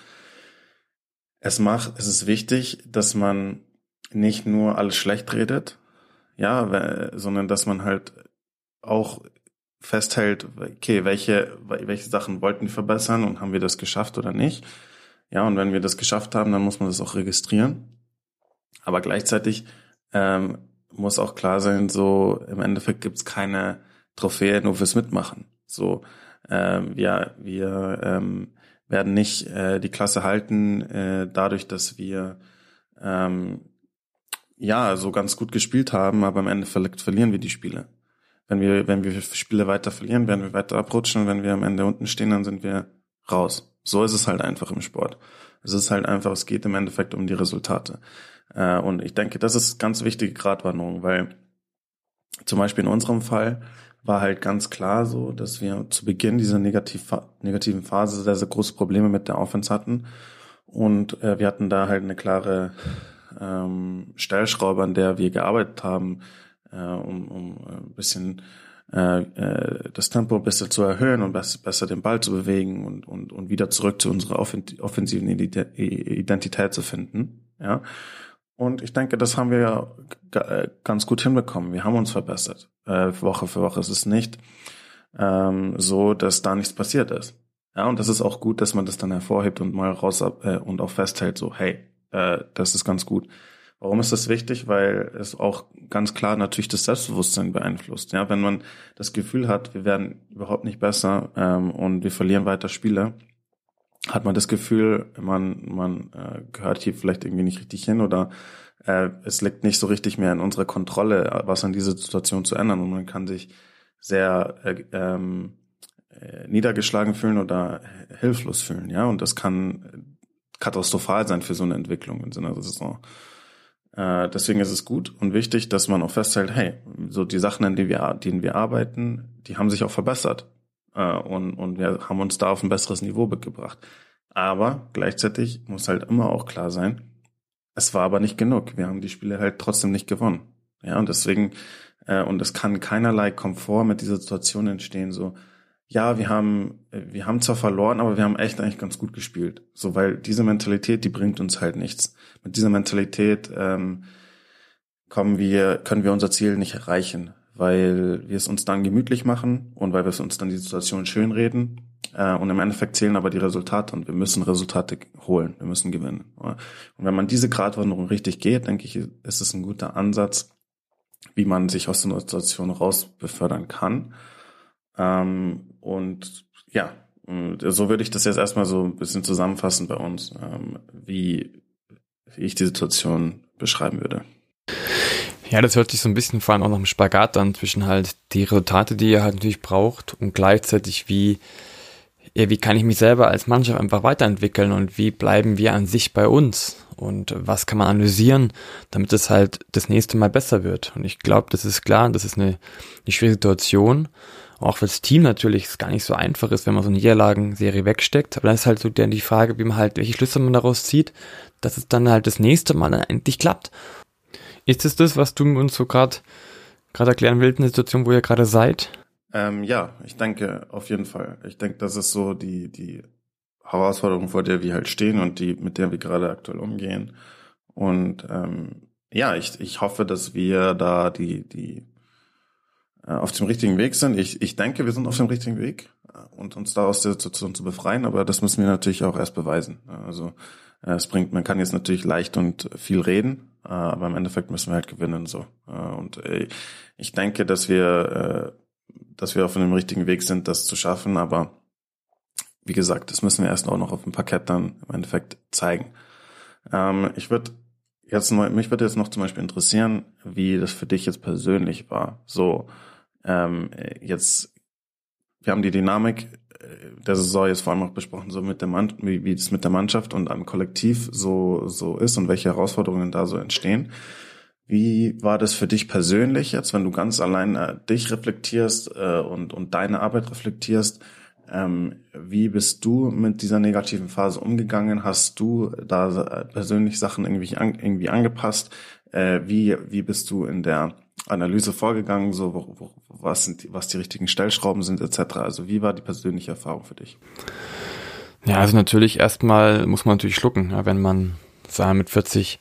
es macht, es ist wichtig, dass man nicht nur alles schlecht redet, ja, sondern dass man halt auch festhält, okay, welche, welche Sachen wollten wir verbessern und haben wir das geschafft oder nicht. Ja, und wenn wir das geschafft haben, dann muss man das auch registrieren. Aber gleichzeitig ähm, muss auch klar sein, so im Endeffekt gibt's keine Trophäe nur fürs Mitmachen. So, äh, wir, wir ähm, werden nicht äh, die Klasse halten, äh, dadurch, dass wir ähm, ja so ganz gut gespielt haben, aber im Endeffekt verlieren wir die Spiele. Wenn wir, wenn wir Spiele weiter verlieren, werden wir weiter abrutschen. Wenn wir am Ende unten stehen, dann sind wir raus. So ist es halt einfach im Sport. Es ist halt einfach, es geht im Endeffekt um die Resultate. Äh, und ich denke, das ist ganz wichtige Gratwanderung, weil zum Beispiel in unserem Fall war halt ganz klar so, dass wir zu Beginn dieser negativ, negativen Phase sehr, sehr große Probleme mit der Offense hatten. Und äh, wir hatten da halt eine klare ähm, Stellschraube, an der wir gearbeitet haben, äh, um, um ein bisschen äh, äh, das Tempo ein bisschen zu erhöhen und besser, besser den Ball zu bewegen und, und, und wieder zurück zu unserer offensiven Identität zu finden. Ja. Und ich denke, das haben wir ja äh, ganz gut hinbekommen. Wir haben uns verbessert, äh, Woche für Woche. Es ist nicht ähm, so, dass da nichts passiert ist. Ja, und das ist auch gut, dass man das dann hervorhebt und mal raus äh, und auch festhält, so, hey, äh, das ist ganz gut. Warum ist das wichtig? Weil es auch ganz klar natürlich das Selbstbewusstsein beeinflusst. Ja, wenn man das Gefühl hat, wir werden überhaupt nicht besser ähm, und wir verlieren weiter Spiele, hat man das Gefühl, man, man äh, gehört hier vielleicht irgendwie nicht richtig hin oder äh, es liegt nicht so richtig mehr in unserer Kontrolle, was an dieser Situation zu ändern. Und man kann sich sehr äh, ähm, äh, niedergeschlagen fühlen oder hilflos fühlen, ja, und das kann katastrophal sein für so eine Entwicklung in so einer Saison. Äh, deswegen ist es gut und wichtig, dass man auch festhält, hey, so die Sachen, an denen wir, denen wir arbeiten, die haben sich auch verbessert äh, und, und wir haben uns da auf ein besseres Niveau gebracht. Aber gleichzeitig muss halt immer auch klar sein, es war aber nicht genug. Wir haben die Spiele halt trotzdem nicht gewonnen. Ja, und deswegen, äh, und es kann keinerlei Komfort mit dieser Situation entstehen, so, ja, wir haben, wir haben zwar verloren, aber wir haben echt eigentlich ganz gut gespielt. So, weil diese Mentalität, die bringt uns halt nichts. Mit dieser Mentalität ähm, kommen wir, können wir unser Ziel nicht erreichen, weil wir es uns dann gemütlich machen und weil wir es uns dann die Situation schönreden. Äh, und im Endeffekt zählen aber die Resultate und wir müssen Resultate holen, wir müssen gewinnen. Und wenn man diese Gratwanderung richtig geht, denke ich, ist es ein guter Ansatz, wie man sich aus der Situation raus befördern kann. Ähm, und ja, so würde ich das jetzt erstmal so ein bisschen zusammenfassen bei uns, ähm, wie ich die Situation beschreiben würde. Ja, das hört sich so ein bisschen vor allem auch noch im Spagat an zwischen halt die Resultate, die ihr halt natürlich braucht und gleichzeitig wie, ja, wie kann ich mich selber als Mannschaft einfach weiterentwickeln und wie bleiben wir an sich bei uns und was kann man analysieren, damit es halt das nächste Mal besser wird. Und ich glaube, das ist klar, das ist eine, eine schwierige Situation auch fürs Team natürlich es gar nicht so einfach ist, wenn man so eine Niederlagenserie wegsteckt. Aber dann ist halt so die Frage, wie man halt, welche Schlüsse man daraus zieht, dass es dann halt das nächste Mal dann endlich klappt. Ist es das, was du uns so gerade gerade erklären willst, in der Situation, wo ihr gerade seid? Ähm, ja, ich denke auf jeden Fall. Ich denke, das ist so die die Herausforderung, vor der wir halt stehen und die mit der wir gerade aktuell umgehen. Und ähm, ja, ich, ich hoffe, dass wir da die die äh, auf dem richtigen Weg sind. Ich, ich denke, wir sind auf dem richtigen Weg äh, und uns da aus der Situation zu befreien, aber das müssen wir natürlich auch erst beweisen. Also es bringt, man kann jetzt natürlich leicht und viel reden, aber im Endeffekt müssen wir halt gewinnen so. Und ich denke, dass wir, dass wir auf dem richtigen Weg sind, das zu schaffen, aber wie gesagt, das müssen wir erst auch noch auf dem Parkett dann im Endeffekt zeigen. Ähm, ich würde jetzt mich würde jetzt noch zum Beispiel interessieren, wie das für dich jetzt persönlich war. So, ähm, jetzt, wir haben die Dynamik äh, der Saison jetzt vor allem auch besprochen, so mit der Mann, wie, wie es mit der Mannschaft und am Kollektiv so, so ist und welche Herausforderungen da so entstehen. Wie war das für dich persönlich jetzt, wenn du ganz allein äh, dich reflektierst äh, und, und deine Arbeit reflektierst? Ähm, wie bist du mit dieser negativen Phase umgegangen? Hast du da äh, persönlich Sachen irgendwie, an, irgendwie angepasst? Äh, wie, wie bist du in der Analyse vorgegangen, so wo, wo, was sind die, was die richtigen Stellschrauben sind etc. Also wie war die persönliche Erfahrung für dich? Ja, also natürlich erstmal muss man natürlich schlucken, ja, wenn man sagen mit 40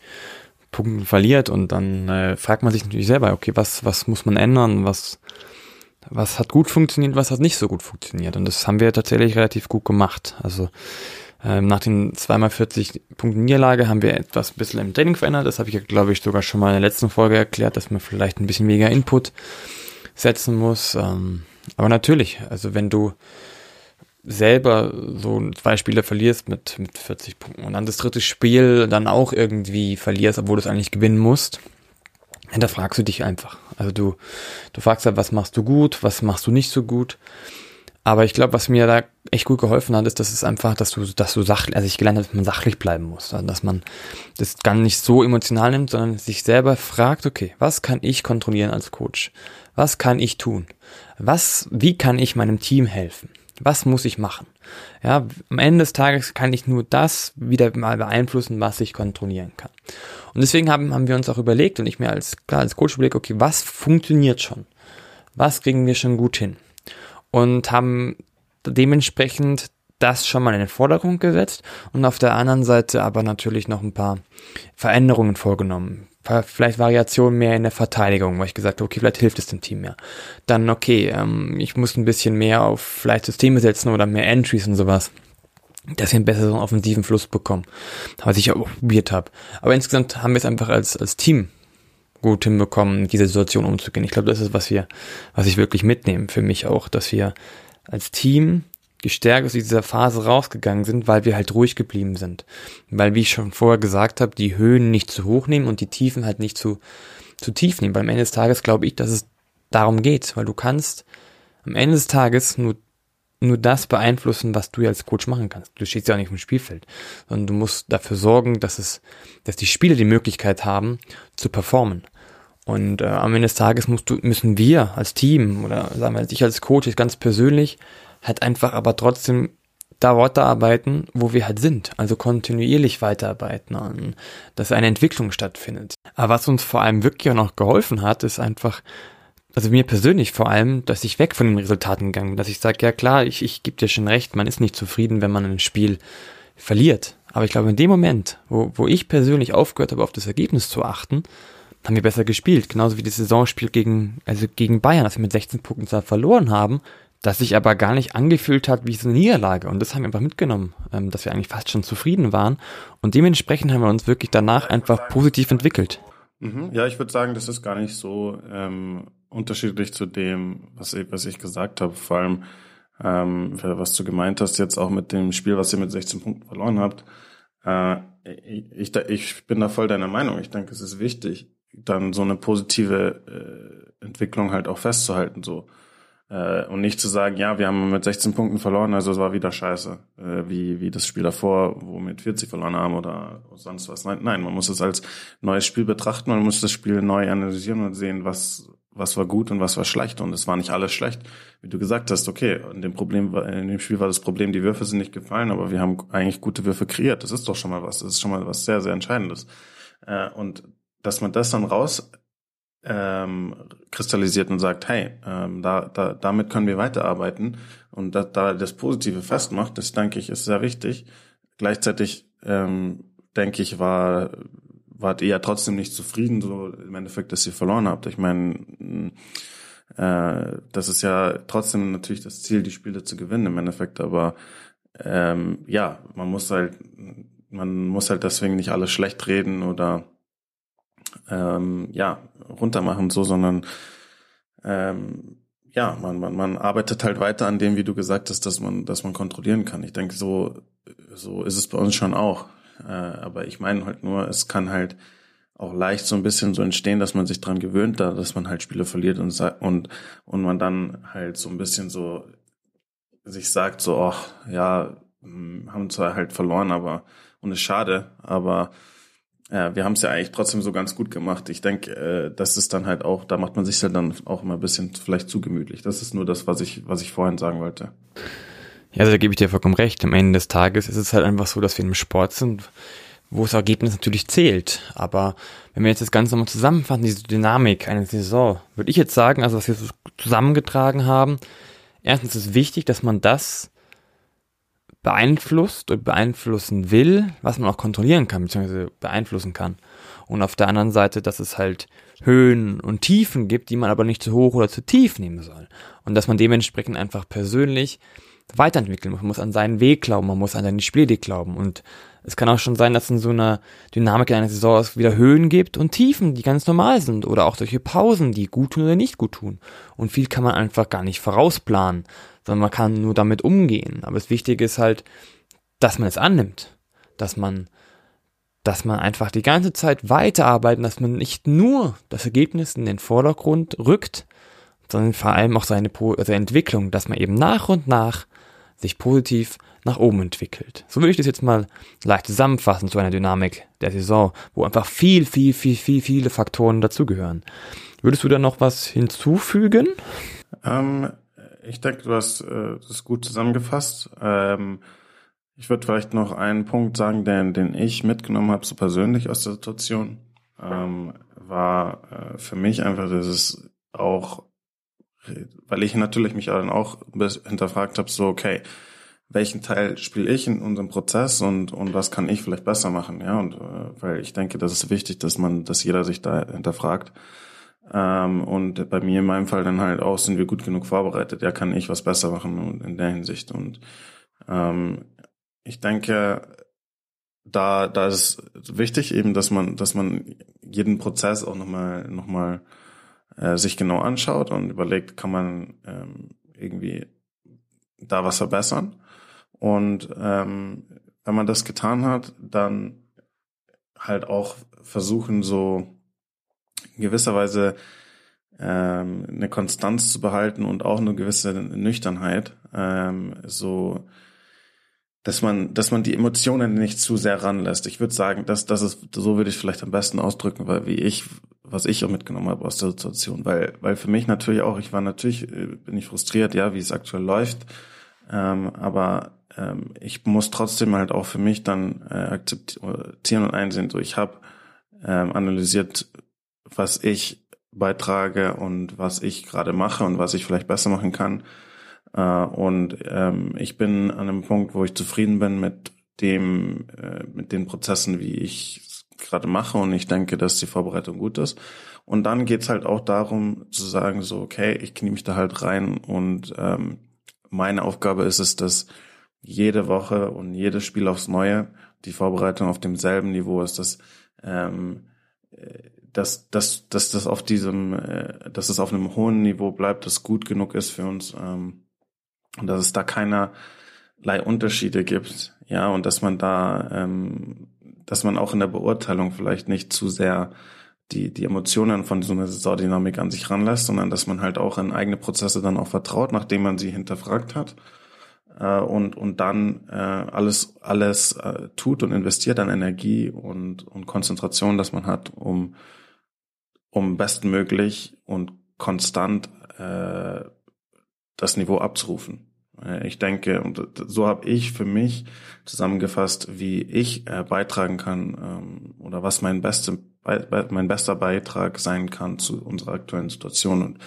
Punkten verliert und dann äh, fragt man sich natürlich selber, okay, was was muss man ändern, was was hat gut funktioniert, was hat nicht so gut funktioniert und das haben wir tatsächlich relativ gut gemacht. Also ähm, nach den zweimal 40 Punkten Niederlage haben wir etwas ein bisschen im Training verändert. Das habe ich, glaube ich, sogar schon mal in der letzten Folge erklärt, dass man vielleicht ein bisschen weniger Input setzen muss. Ähm, aber natürlich, also wenn du selber so zwei Spiele verlierst mit, mit 40 Punkten und dann das dritte Spiel dann auch irgendwie verlierst, obwohl du es eigentlich gewinnen musst, da fragst du dich einfach. Also du, du fragst halt, was machst du gut, was machst du nicht so gut. Aber ich glaube, was mir da echt gut geholfen hat, ist, dass es einfach, dass du, dass du sachlich, also ich gelernt habe, dass man sachlich bleiben muss. Also dass man das gar nicht so emotional nimmt, sondern sich selber fragt, okay, was kann ich kontrollieren als Coach? Was kann ich tun? Was, wie kann ich meinem Team helfen? Was muss ich machen? Ja, am Ende des Tages kann ich nur das wieder mal beeinflussen, was ich kontrollieren kann. Und deswegen haben, haben wir uns auch überlegt und ich mir als, klar, als Coach überlegt, okay, was funktioniert schon? Was kriegen wir schon gut hin? Und haben dementsprechend das schon mal in den Vordergrund gesetzt und auf der anderen Seite aber natürlich noch ein paar Veränderungen vorgenommen. Vielleicht Variationen mehr in der Verteidigung, weil ich gesagt habe, okay, vielleicht hilft es dem Team mehr. Dann, okay, ähm, ich muss ein bisschen mehr auf vielleicht Systeme setzen oder mehr Entries und sowas, dass wir einen besseren offensiven Fluss bekommen, was ich auch probiert habe. Aber insgesamt haben wir es einfach als, als Team gut hinbekommen, diese Situation umzugehen. Ich glaube, das ist, was wir, was ich wirklich mitnehme für mich auch, dass wir als Team gestärkt aus dieser Phase rausgegangen sind, weil wir halt ruhig geblieben sind. Weil, wie ich schon vorher gesagt habe, die Höhen nicht zu hoch nehmen und die Tiefen halt nicht zu, zu tief nehmen. Weil am Ende des Tages glaube ich, dass es darum geht, weil du kannst am Ende des Tages nur nur das beeinflussen, was du als Coach machen kannst. Du stehst ja auch nicht im Spielfeld, sondern du musst dafür sorgen, dass es, dass die Spieler die Möglichkeit haben, zu performen. Und äh, am Ende des Tages musst du, müssen wir als Team oder sagen wir ich als Coach jetzt ganz persönlich halt einfach aber trotzdem da weiterarbeiten, wo wir halt sind. Also kontinuierlich weiterarbeiten an, dass eine Entwicklung stattfindet. Aber was uns vor allem wirklich auch noch geholfen hat, ist einfach also mir persönlich vor allem, dass ich weg von den Resultaten gegangen bin, dass ich sage, ja klar, ich, ich gebe dir schon recht, man ist nicht zufrieden, wenn man ein Spiel verliert. Aber ich glaube, in dem Moment, wo, wo ich persönlich aufgehört habe, auf das Ergebnis zu achten, haben wir besser gespielt. Genauso wie das Saisonspiel gegen, also gegen Bayern, dass wir mit 16 Punkten zwar verloren haben, das sich aber gar nicht angefühlt hat wie so eine Niederlage. Und das haben wir einfach mitgenommen, ähm, dass wir eigentlich fast schon zufrieden waren. Und dementsprechend haben wir uns wirklich danach einfach positiv entwickelt. Mhm. Ja, ich würde sagen, das ist gar nicht so ähm, unterschiedlich zu dem, was ich, was ich gesagt habe. Vor allem, ähm, was du gemeint hast, jetzt auch mit dem Spiel, was ihr mit 16 Punkten verloren habt. Äh, ich, ich bin da voll deiner Meinung. Ich denke, es ist wichtig, dann so eine positive äh, Entwicklung halt auch festzuhalten. So. Äh, und nicht zu sagen, ja, wir haben mit 16 Punkten verloren, also es war wieder scheiße, äh, wie, wie das Spiel davor, wo wir mit 40 verloren haben oder sonst was. Nein, nein, man muss es als neues Spiel betrachten, man muss das Spiel neu analysieren und sehen, was, was war gut und was war schlecht. Und es war nicht alles schlecht. Wie du gesagt hast, okay, in dem Problem in dem Spiel war das Problem, die Würfe sind nicht gefallen, aber wir haben eigentlich gute Würfe kreiert. Das ist doch schon mal was. Das ist schon mal was sehr, sehr Entscheidendes. Äh, und dass man das dann raus ähm, kristallisiert und sagt, hey, ähm, da, da, damit können wir weiterarbeiten und da, da das Positive festmacht, das denke ich, ist sehr wichtig. Gleichzeitig ähm, denke ich, war wart ihr ja trotzdem nicht zufrieden, so im Endeffekt, dass ihr verloren habt. Ich meine, äh, das ist ja trotzdem natürlich das Ziel, die Spiele zu gewinnen im Endeffekt, aber ähm, ja, man muss halt, man muss halt deswegen nicht alles schlecht reden oder ähm, ja, runtermachen so, sondern ähm, ja, man, man, man arbeitet halt weiter an dem, wie du gesagt hast, dass man, dass man kontrollieren kann. Ich denke, so, so ist es bei uns schon auch. Äh, aber ich meine halt nur, es kann halt auch leicht so ein bisschen so entstehen, dass man sich dran gewöhnt, da, dass man halt Spiele verliert und und und man dann halt so ein bisschen so sich sagt so, ach ja, hm, haben zwar halt verloren, aber und ist schade, aber ja, wir haben es ja eigentlich trotzdem so ganz gut gemacht. Ich denke, äh, das ist dann halt auch, da macht man sich ja dann auch immer ein bisschen vielleicht zu gemütlich. Das ist nur das, was ich, was ich vorhin sagen wollte. Ja, also da gebe ich dir vollkommen recht. Am Ende des Tages ist es halt einfach so, dass wir im Sport sind, wo das Ergebnis natürlich zählt. Aber wenn wir jetzt das Ganze nochmal zusammenfassen, diese Dynamik einer Saison, würde ich jetzt sagen, also was wir so zusammengetragen haben, erstens ist wichtig, dass man das beeinflusst und beeinflussen will, was man auch kontrollieren kann, beziehungsweise beeinflussen kann. Und auf der anderen Seite, dass es halt Höhen und Tiefen gibt, die man aber nicht zu hoch oder zu tief nehmen soll. Und dass man dementsprechend einfach persönlich weiterentwickeln muss. Man muss an seinen Weg glauben, man muss an seine Spiele glauben. Und es kann auch schon sein, dass in so einer Dynamik in einer Saison es wieder Höhen gibt und Tiefen, die ganz normal sind. Oder auch solche Pausen, die gut tun oder nicht gut tun. Und viel kann man einfach gar nicht vorausplanen sondern man kann nur damit umgehen. Aber das Wichtige ist halt, dass man es annimmt, dass man, dass man einfach die ganze Zeit weiterarbeitet, dass man nicht nur das Ergebnis in den Vordergrund rückt, sondern vor allem auch seine, seine Entwicklung, dass man eben nach und nach sich positiv nach oben entwickelt. So würde ich das jetzt mal leicht zusammenfassen zu einer Dynamik der Saison, wo einfach viel, viel, viel, viel, viele Faktoren dazugehören. Würdest du da noch was hinzufügen? Ähm, ich denke, du hast äh, das gut zusammengefasst. Ähm, ich würde vielleicht noch einen Punkt sagen, den, den ich mitgenommen habe, so persönlich aus der Situation, ähm, war äh, für mich einfach, dass es auch, weil ich natürlich mich dann auch hinterfragt habe, so, okay, welchen Teil spiele ich in unserem Prozess und, und was kann ich vielleicht besser machen, ja, und äh, weil ich denke, das ist wichtig, dass man, dass jeder sich da hinterfragt. Ähm, und bei mir in meinem Fall dann halt auch, sind wir gut genug vorbereitet, ja, kann ich was besser machen in der Hinsicht. Und ähm, ich denke, da, da ist wichtig eben, dass man, dass man jeden Prozess auch nochmal, nochmal äh, sich genau anschaut und überlegt, kann man ähm, irgendwie da was verbessern. Und ähm, wenn man das getan hat, dann halt auch versuchen, so in gewisser Weise ähm, eine Konstanz zu behalten und auch eine gewisse Nüchternheit, ähm, so dass man, dass man die Emotionen nicht zu sehr ranlässt. Ich würde sagen, dass das ist, so würde ich vielleicht am besten ausdrücken, weil wie ich, was ich auch mitgenommen habe aus der Situation, weil, weil für mich natürlich auch, ich war natürlich, äh, bin ich frustriert, ja, wie es aktuell läuft, ähm, aber ähm, ich muss trotzdem halt auch für mich dann äh, akzeptieren und einsehen, so ich habe ähm, analysiert, was ich beitrage und was ich gerade mache und was ich vielleicht besser machen kann. Äh, und ähm, ich bin an einem Punkt, wo ich zufrieden bin mit dem, äh, mit den Prozessen, wie ich gerade mache und ich denke, dass die Vorbereitung gut ist. Und dann geht's halt auch darum zu sagen, so, okay, ich knie mich da halt rein und ähm, meine Aufgabe ist es, dass jede Woche und jedes Spiel aufs Neue die Vorbereitung auf demselben Niveau ist, dass ähm, dass, dass, dass das auf diesem, äh, dass es auf einem hohen Niveau bleibt, das gut genug ist für uns ähm, und dass es da keinerlei Unterschiede gibt, ja, und dass man da, ähm, dass man auch in der Beurteilung vielleicht nicht zu sehr die, die Emotionen von so einer Saisondynamik an sich ranlässt, sondern dass man halt auch in eigene Prozesse dann auch vertraut, nachdem man sie hinterfragt hat äh, und, und dann äh, alles, alles äh, tut und investiert an Energie und, und Konzentration, dass man hat, um, um bestmöglich und konstant äh, das Niveau abzurufen. Äh, ich denke, und so habe ich für mich zusammengefasst, wie ich äh, beitragen kann ähm, oder was mein, beste, mein bester Beitrag sein kann zu unserer aktuellen Situation und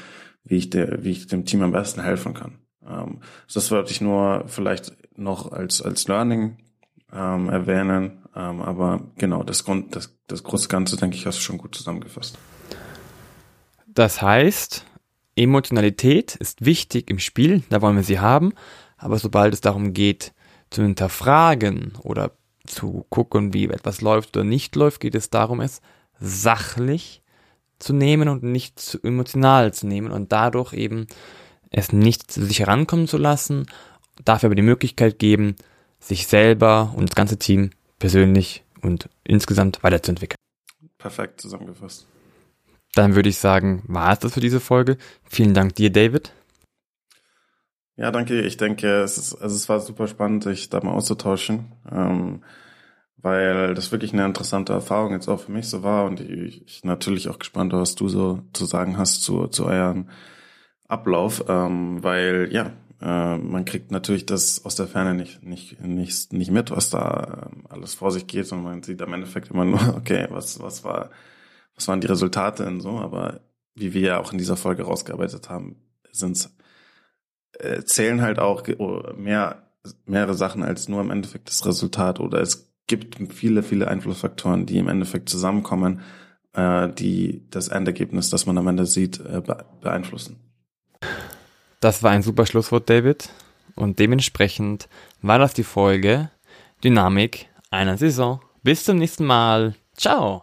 wie ich, der, wie ich dem Team am besten helfen kann. Ähm, das wollte ich nur vielleicht noch als, als Learning ähm, erwähnen. Ähm, aber genau, das, Grund, das, das große Ganze, denke ich, hast du schon gut zusammengefasst. Das heißt, Emotionalität ist wichtig im Spiel, da wollen wir sie haben, aber sobald es darum geht, zu hinterfragen oder zu gucken, wie etwas läuft oder nicht läuft, geht es darum, es sachlich zu nehmen und nicht zu emotional zu nehmen und dadurch eben es nicht zu sich herankommen zu lassen, dafür aber die Möglichkeit geben, sich selber und das ganze Team persönlich und insgesamt weiterzuentwickeln. Perfekt zusammengefasst. Dann würde ich sagen, war es das für diese Folge. Vielen Dank dir, David. Ja, danke. Ich denke, es, ist, also es war super spannend, sich da mal auszutauschen, ähm, weil das wirklich eine interessante Erfahrung jetzt auch für mich so war und ich, ich natürlich auch gespannt, was du so zu sagen hast zu, zu euren Ablauf, ähm, weil ja, äh, man kriegt natürlich das aus der Ferne nicht, nicht, nicht, nicht mit, was da äh, alles vor sich geht, sondern man sieht am Endeffekt immer nur, okay, was, was war, was waren die Resultate und so, aber wie wir ja auch in dieser Folge rausgearbeitet haben, sind's, äh, zählen halt auch mehr, mehrere Sachen als nur im Endeffekt das Resultat oder es gibt viele, viele Einflussfaktoren, die im Endeffekt zusammenkommen, äh, die das Endergebnis, das man am Ende sieht, äh, beeinflussen. Das war ein super Schlusswort, David. Und dementsprechend war das die Folge Dynamik einer Saison. Bis zum nächsten Mal. Ciao.